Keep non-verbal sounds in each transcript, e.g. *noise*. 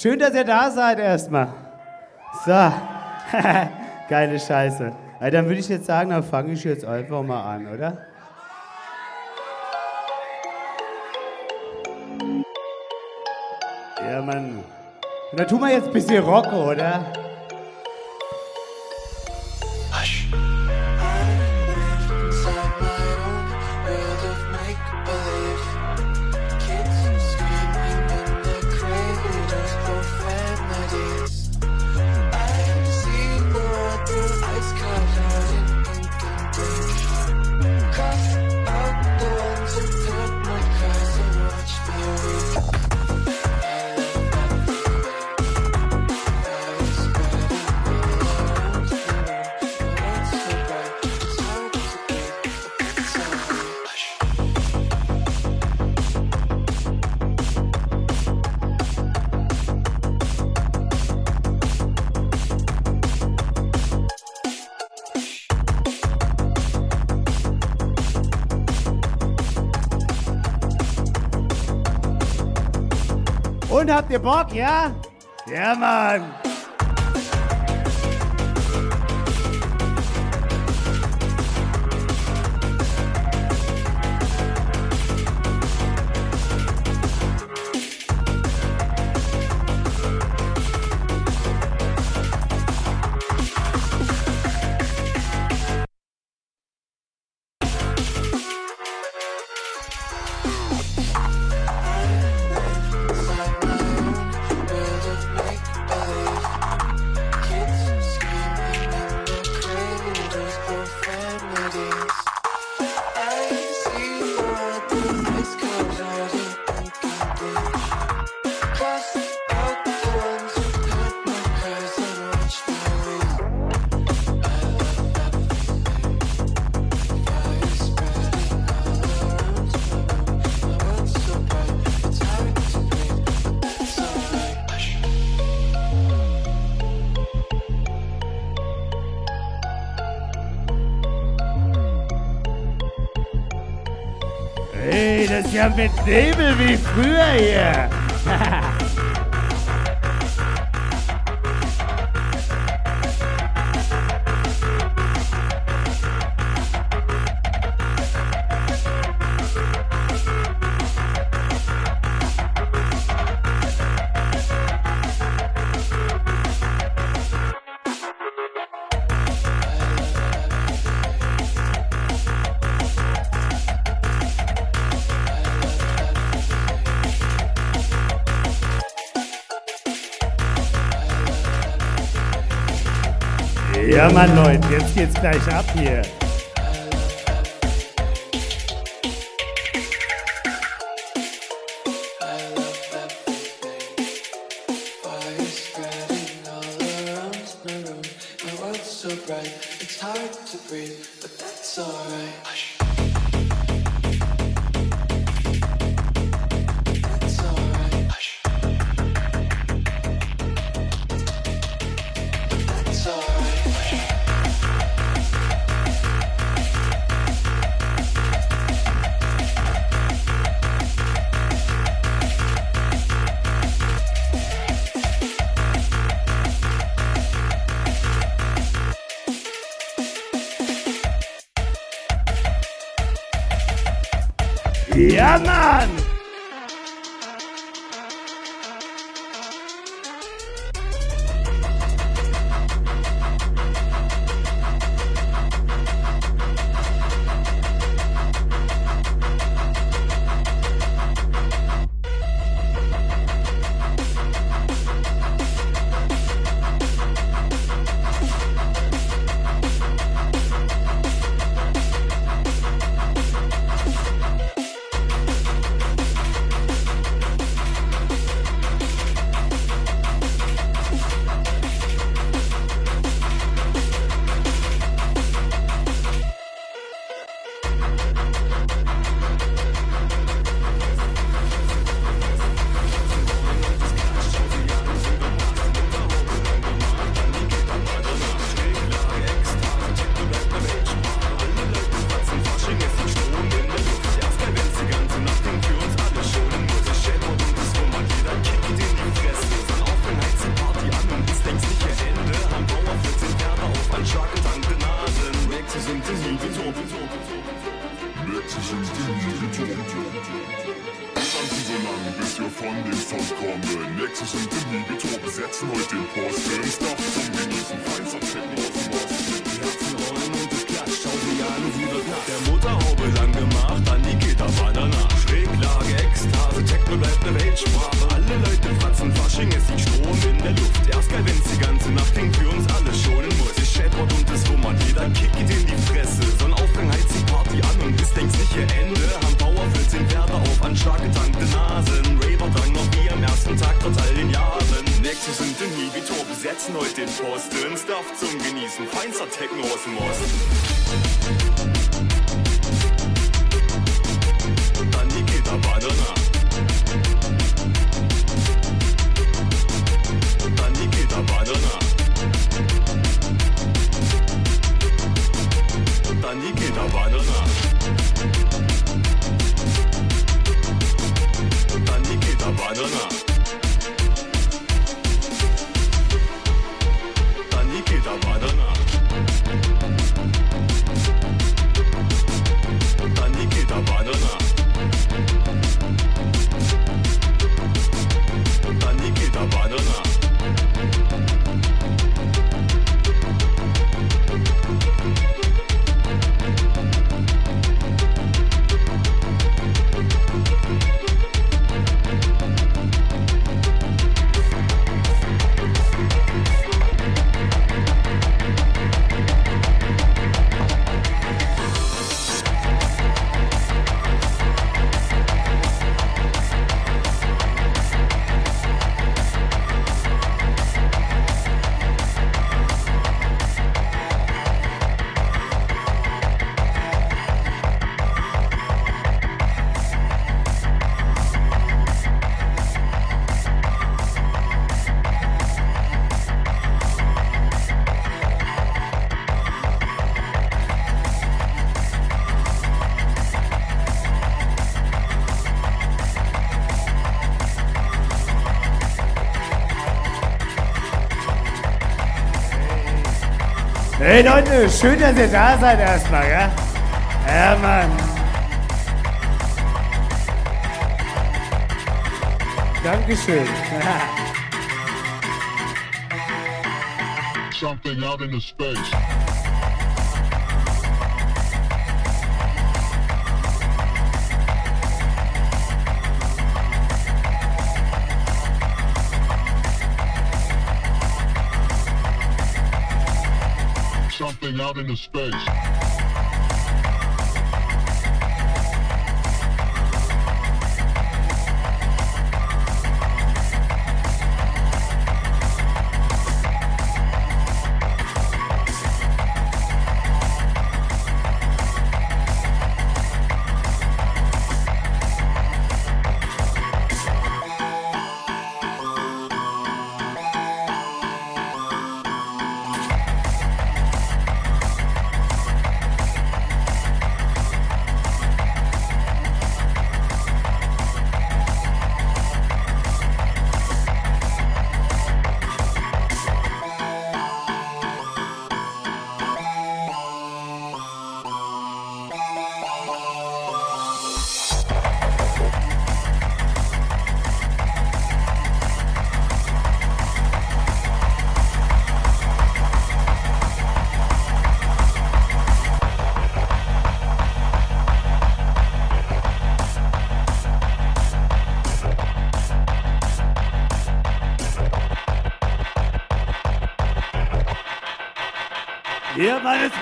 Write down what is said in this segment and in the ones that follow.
Schön, dass ihr da seid erstmal. So. *laughs* Geile Scheiße. Ja, dann würde ich jetzt sagen, dann fange ich jetzt einfach mal an, oder? Ja, Mann. Und dann tun wir jetzt ein bisschen Rock, oder? Habt ihr Bock, ja? Ja, Mann. Ja mit Nebel wie früher hier. Mann, Leute, jetzt geht's gleich ab hier. Ja, Mann! Hey Leute, schön, dass ihr da seid erstmal, ja? Ja, Mann. Dankeschön. *laughs* Something out in the space. something out into space.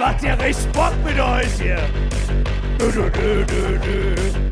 macht ihr recht Bock mit euch hier. Dö, dö, dö, dö, dö.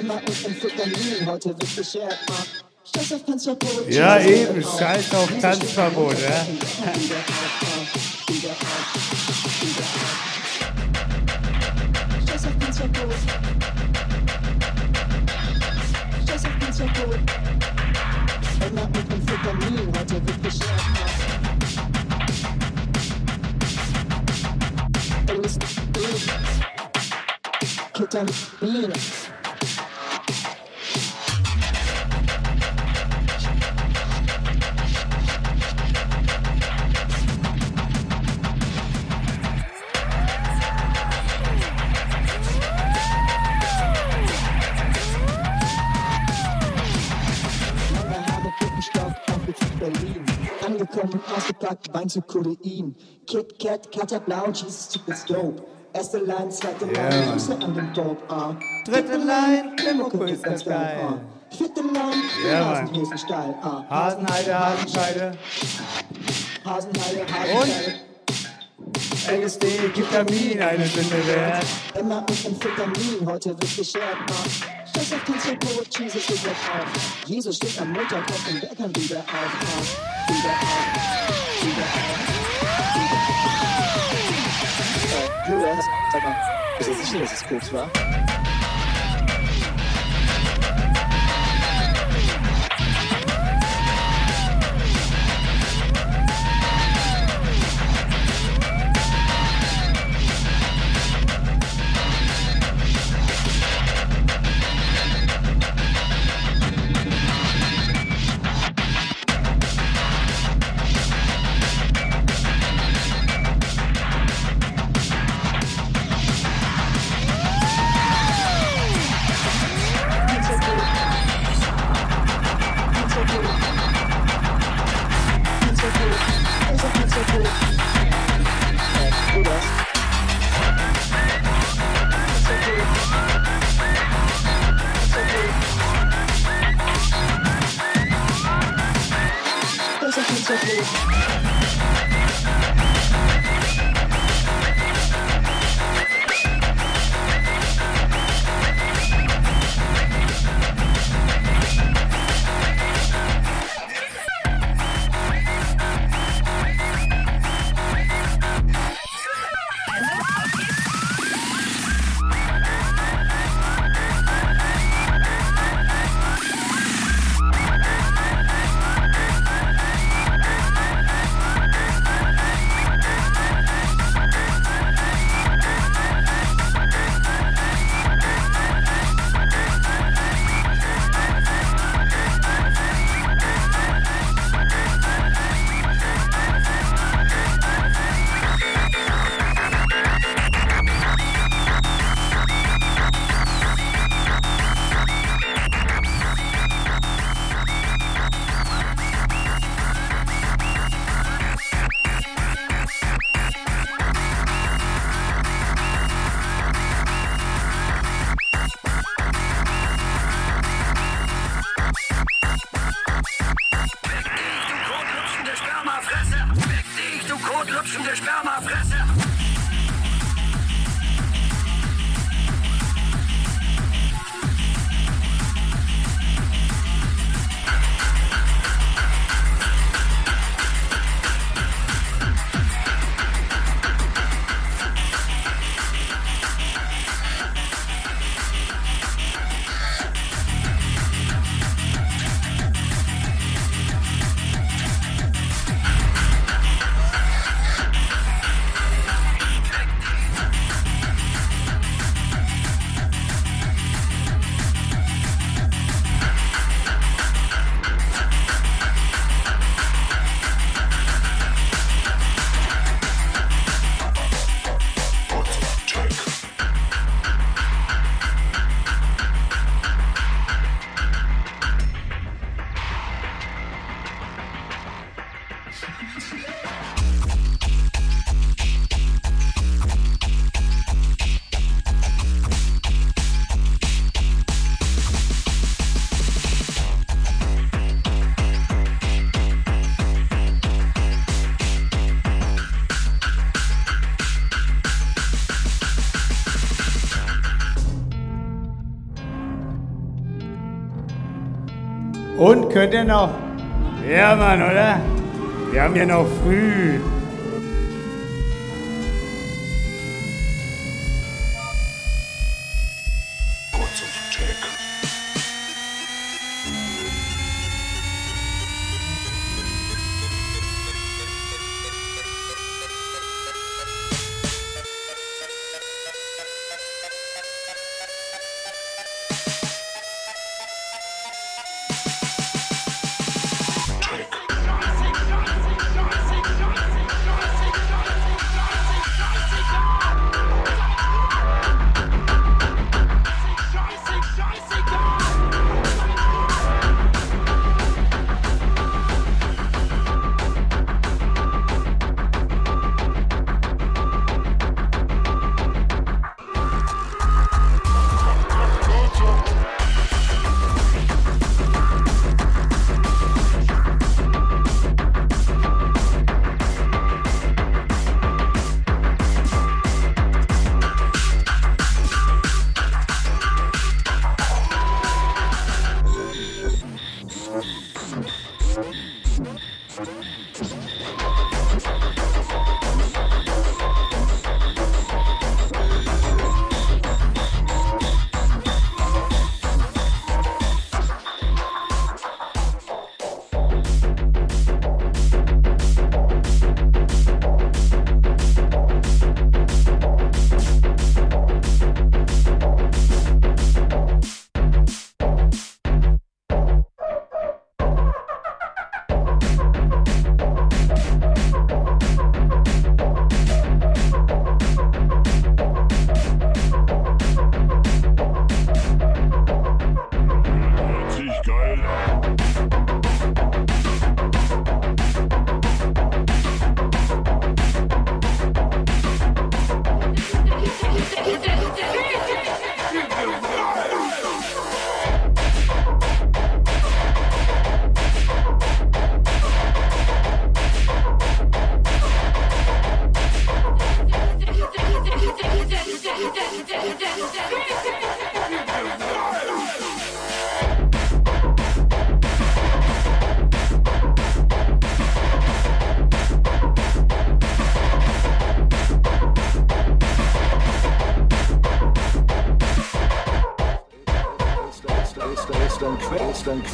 Wert. Emma und Amphetamin, heute wird beschert. Scheiß auf Panzerbrot. Ja, eben, scheiß auf Tanzverbot, ja. auf. Scheiß auf Panzerbrot. Scheiß auf Panzerbrot. Emma und Amphetamin, heute wird beschert. Ketamin. Zu Kodein. Kit Kat, Katterblau, Jesus tut es dope. Erste Line, zweite Line, Ja, Füße an den Dope, ah. Dritte Line, Limoko ist ganz geil. ah. Vierte Line, Mann. Hasenhäsen steil, ah. Hasenheide, Hasenscheide, Hasenheide, Hasenheide. LSD, Ketamin, eine Sünde wert. Emma und Amphetamin, heute wird geschert, ah. Scheiß auf Tanzverbot, Jesus ist weg auf. Jesus steht am Montag auf den Bäckern wieder auf, ah. Wieder auf. Äh, Julian, sag mal, bist du sicher, dass es Koks war? Könnt ihr noch? Ja, Mann, oder? Wir haben ja noch früh.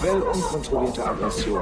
Quell unkontrollierter Aggression.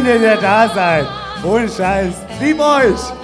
Schön, dass ihr da seid. Ohne Scheiß. Lieb euch.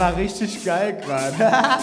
War richtig geil gerade. *laughs*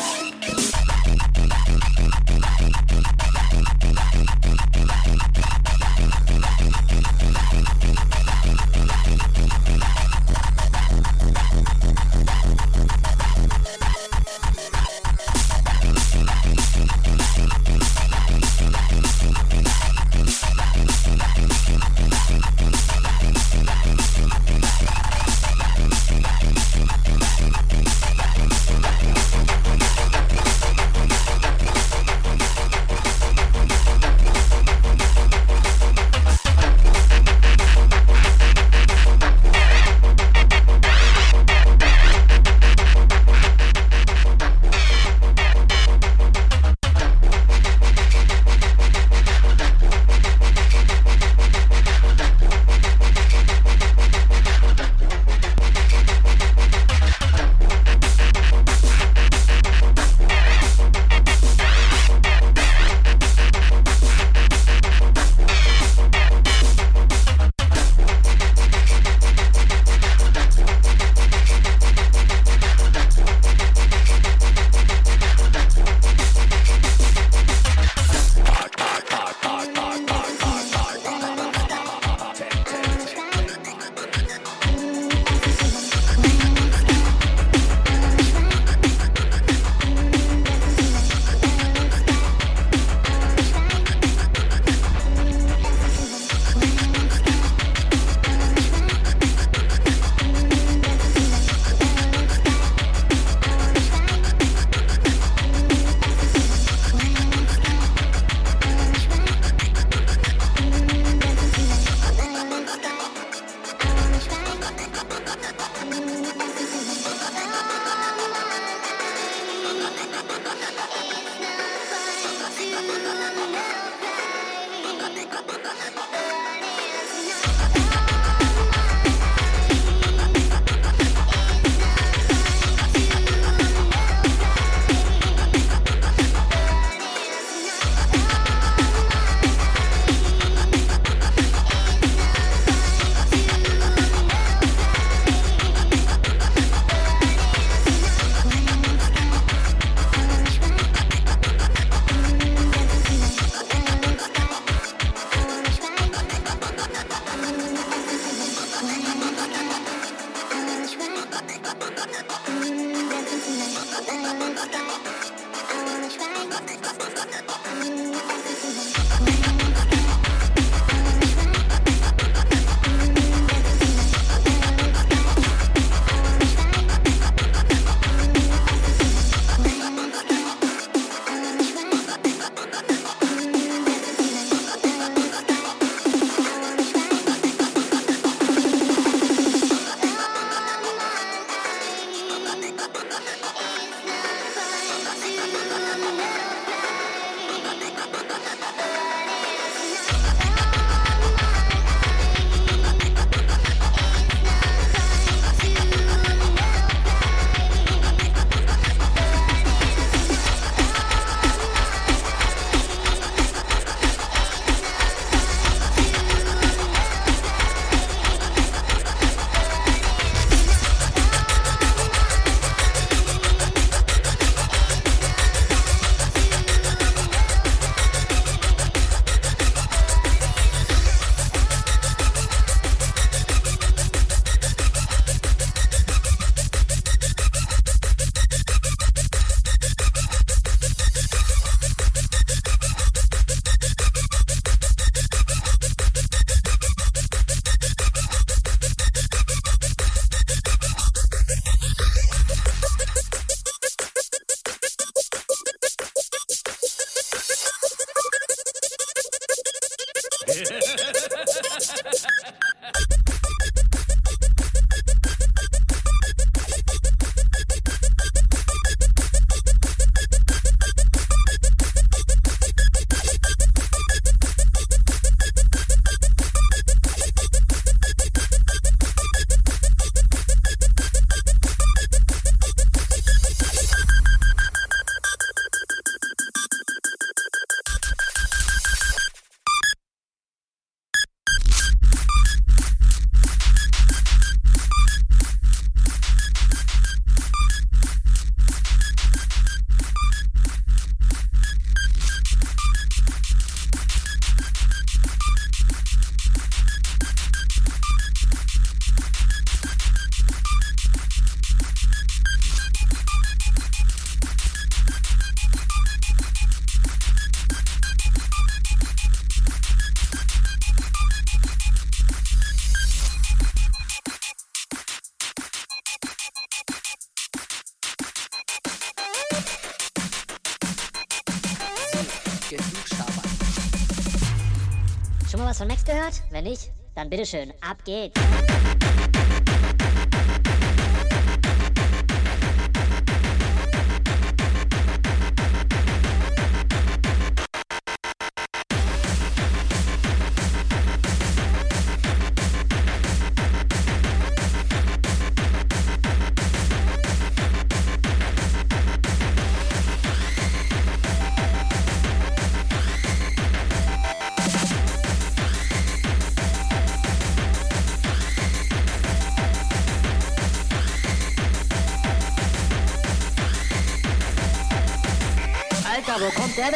Wenn nicht, dann bitteschön, ab geht's.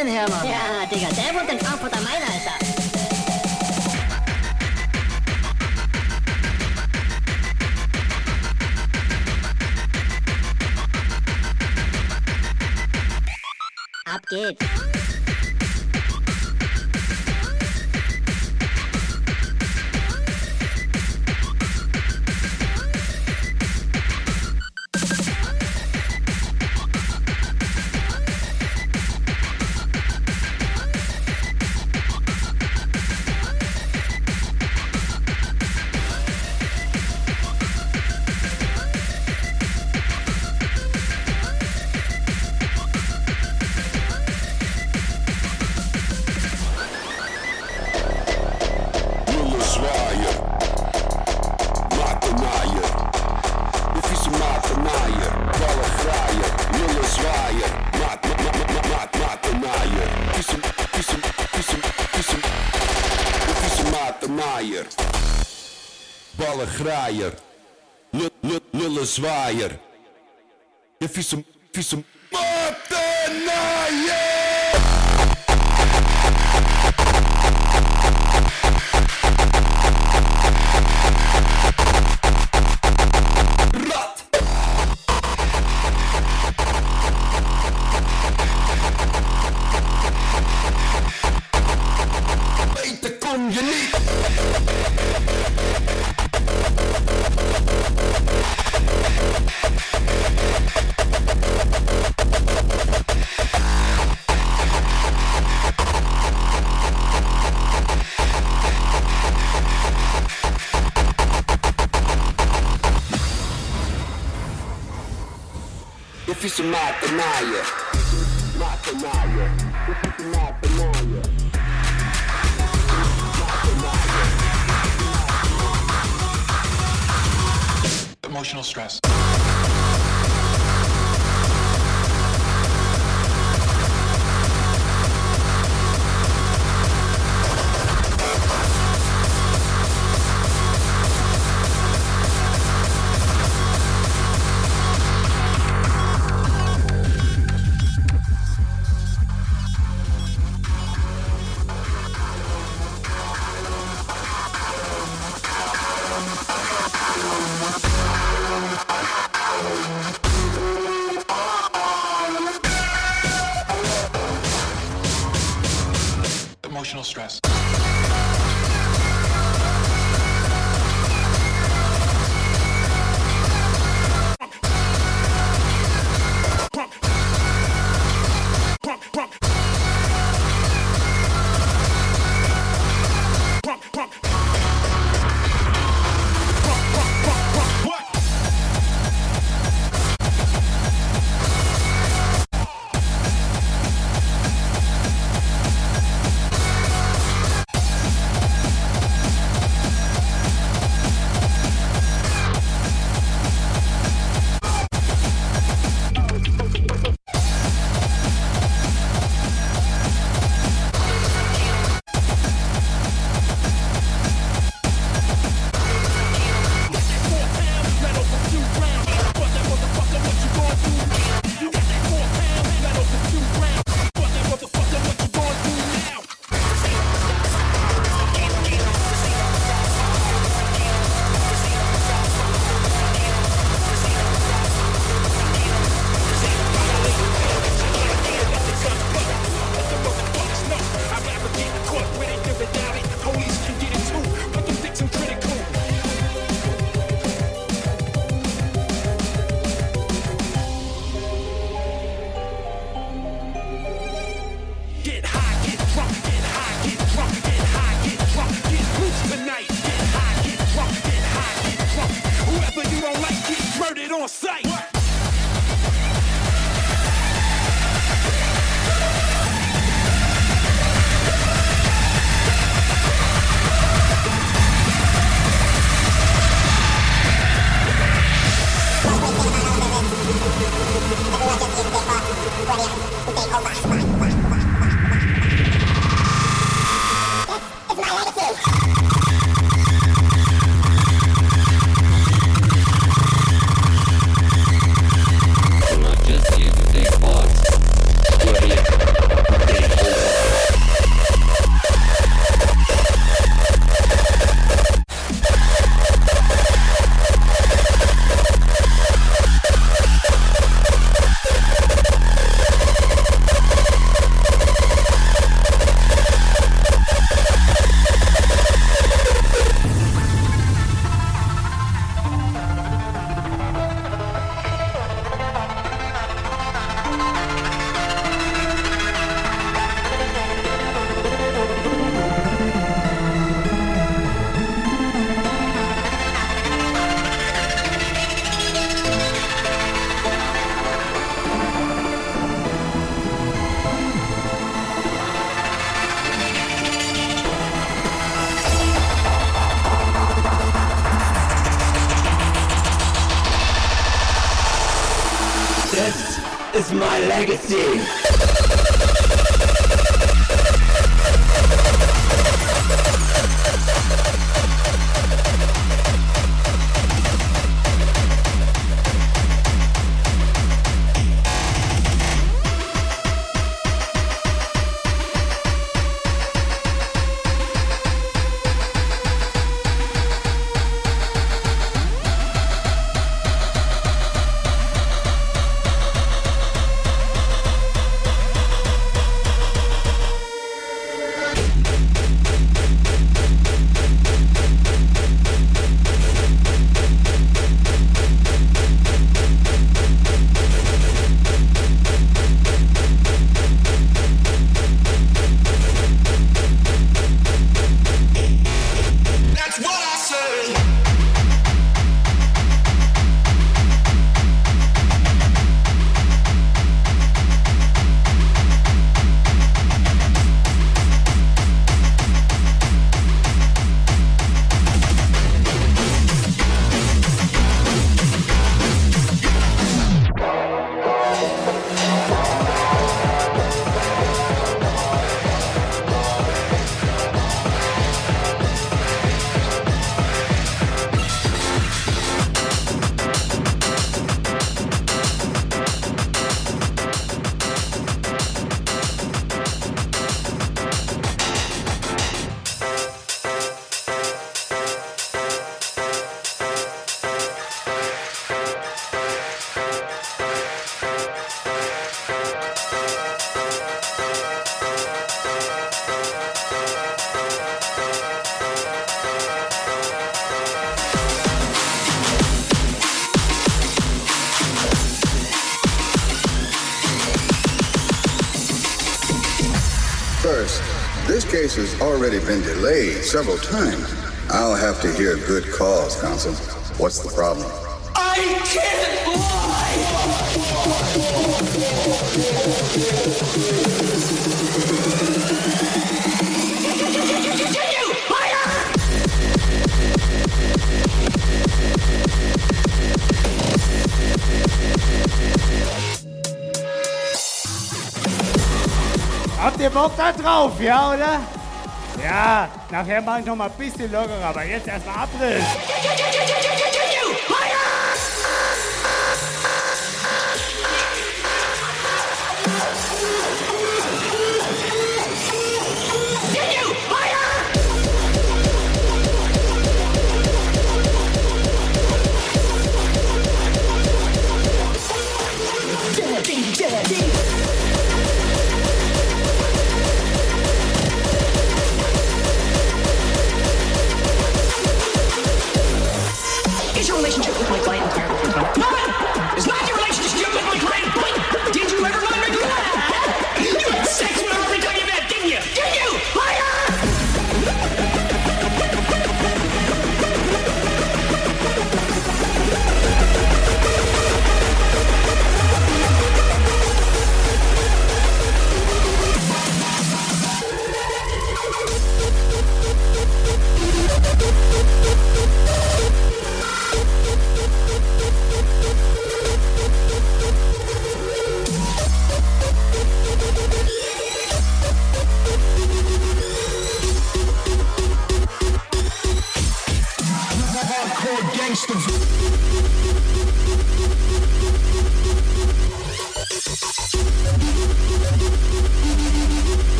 Den der her, Mann? Ja, Digga, der wohnt in Frankfurt am Main, Crossfire. Eu fiz um. difícil maquinaria. Maquinaria. Emotional stress. My legacy. Already been delayed several times. I'll have to hear good cause, counsel. What's the problem? I can't Habt ihr Bock da drauf, ja, oder? Ja, nachher mach ich noch mal ein bisschen lockerer, aber jetzt erstmal Abriss.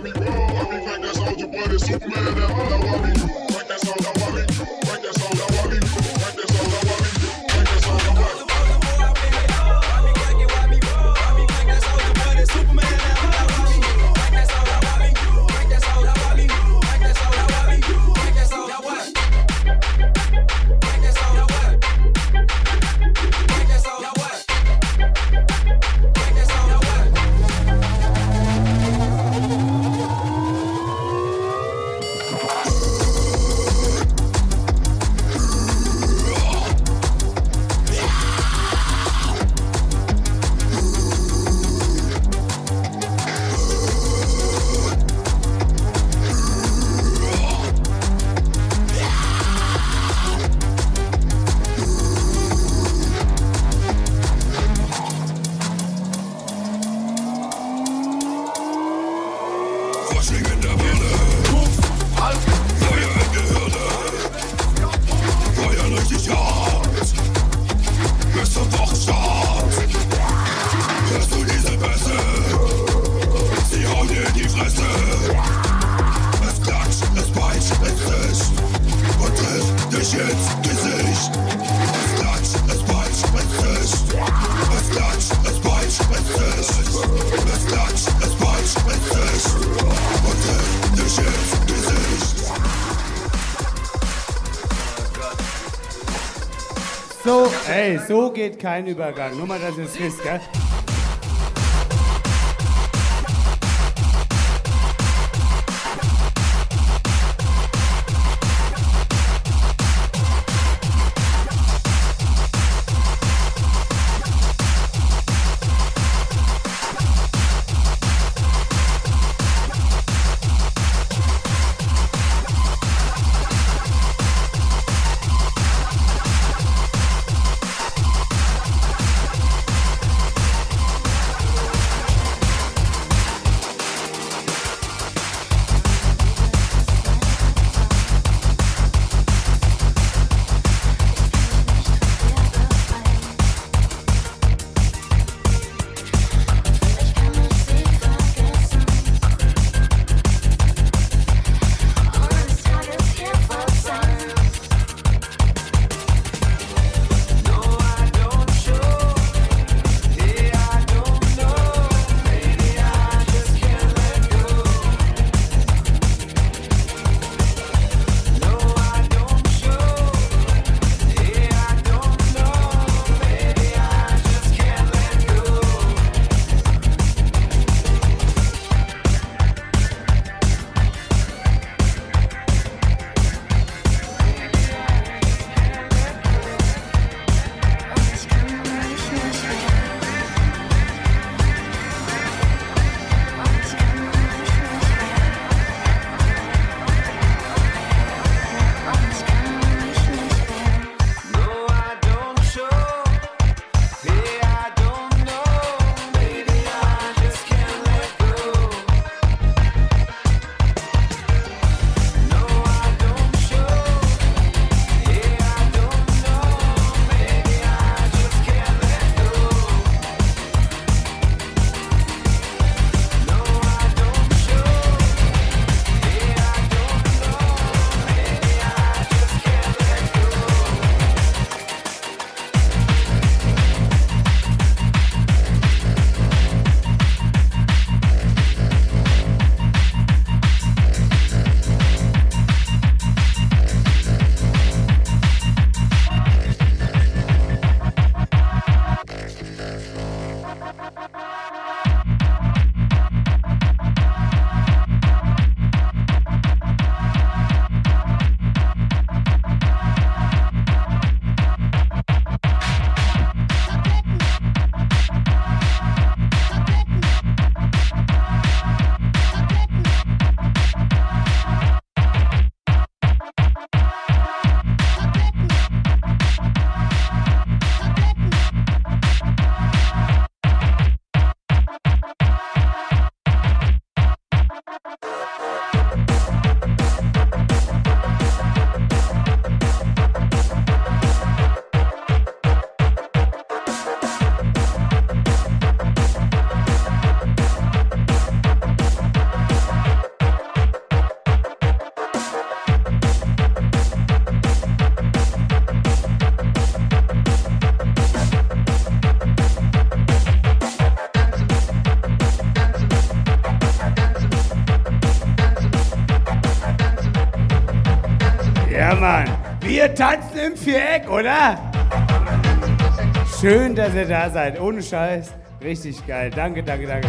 every day. o Vegas, all Superman, and all I geht kein Übergang. Nur mal, dass ihr es wisst, gell? Tanzen im Viereck, oder? Schön, dass ihr da seid. Ohne Scheiß. Richtig geil. Danke, danke, danke.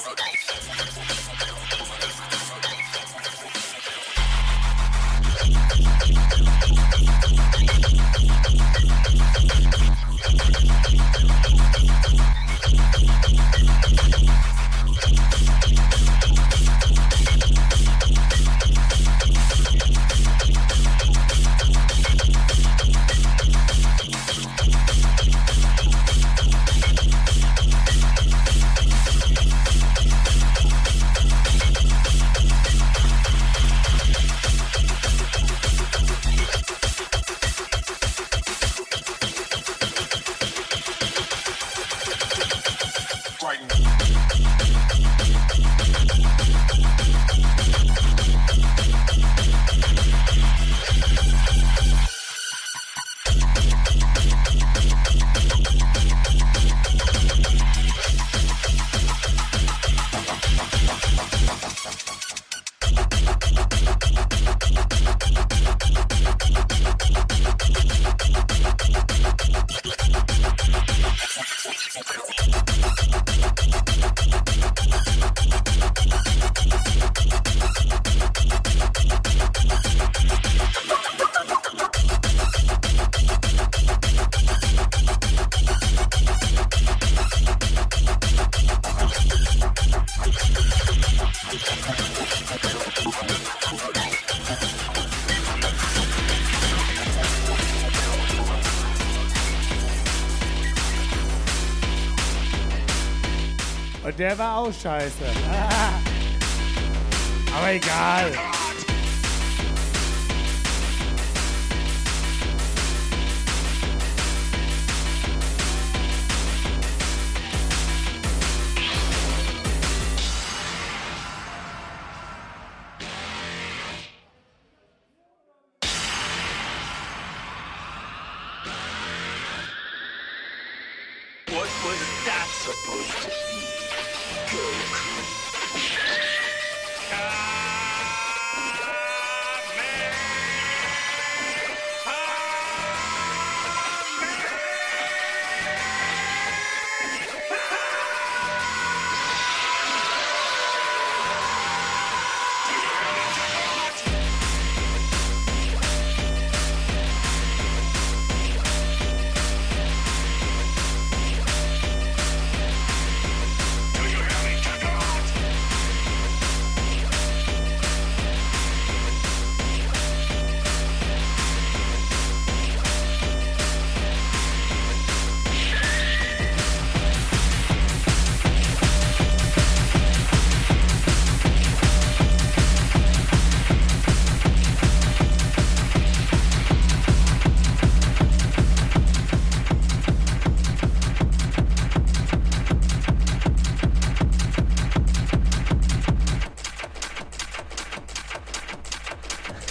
auch scheiße. *laughs* Aber egal.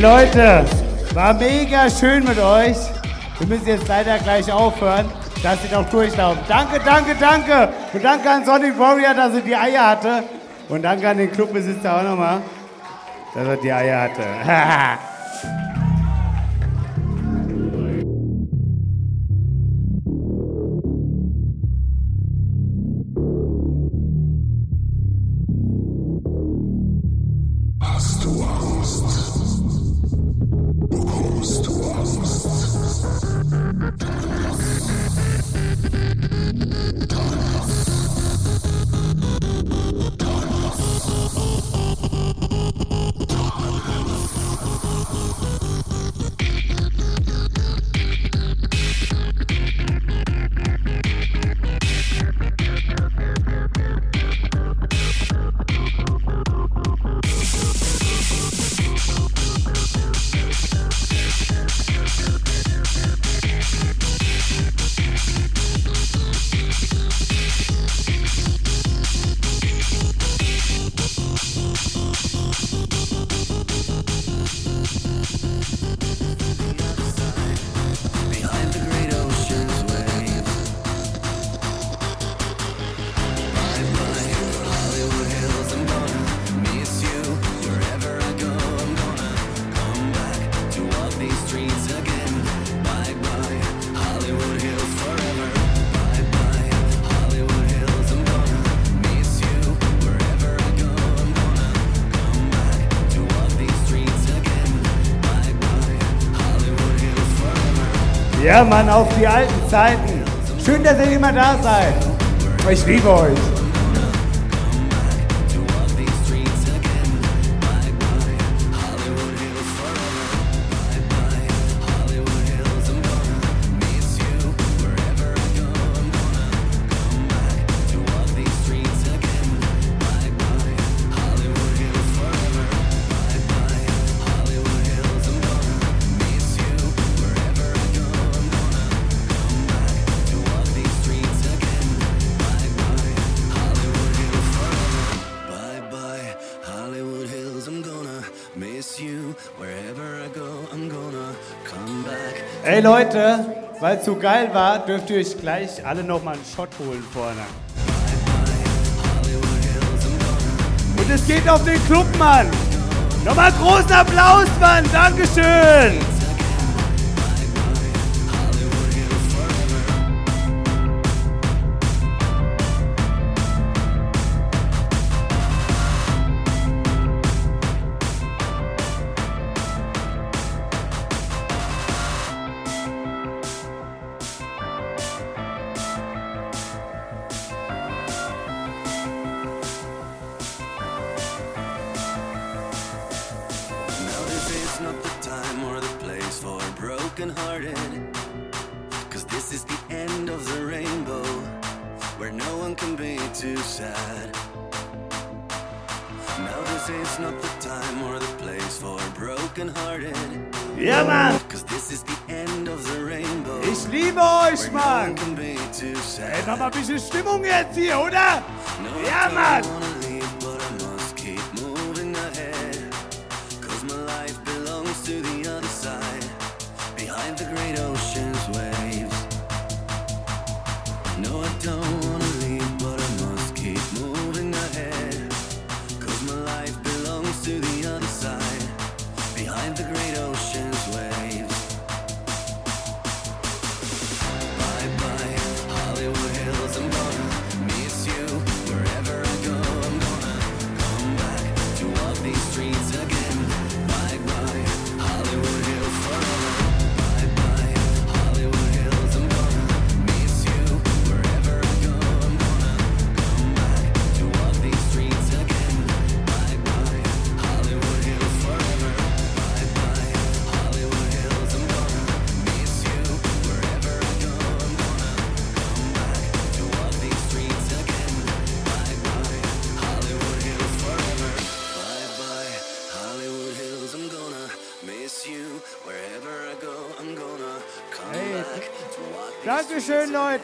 Leute, war mega schön mit euch. Wir müssen jetzt leider gleich aufhören, dass sie noch durchlaufen. Danke, danke, danke. Und danke an Sonic Warrior, dass er die Eier hatte. Und danke an den Clubbesitzer auch nochmal, dass er die Eier hatte. *laughs* Ja, Mann, auf die alten Zeiten. Schön, dass ihr immer da seid. Ich liebe euch. Leute, weil es so geil war, dürft ihr euch gleich alle nochmal einen Shot holen vorne. Und es geht auf den Club, Mann. Nochmal großen Applaus, Mann. Dankeschön.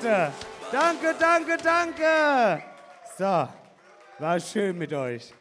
Leute. Danke, danke, danke. So, war schön mit euch.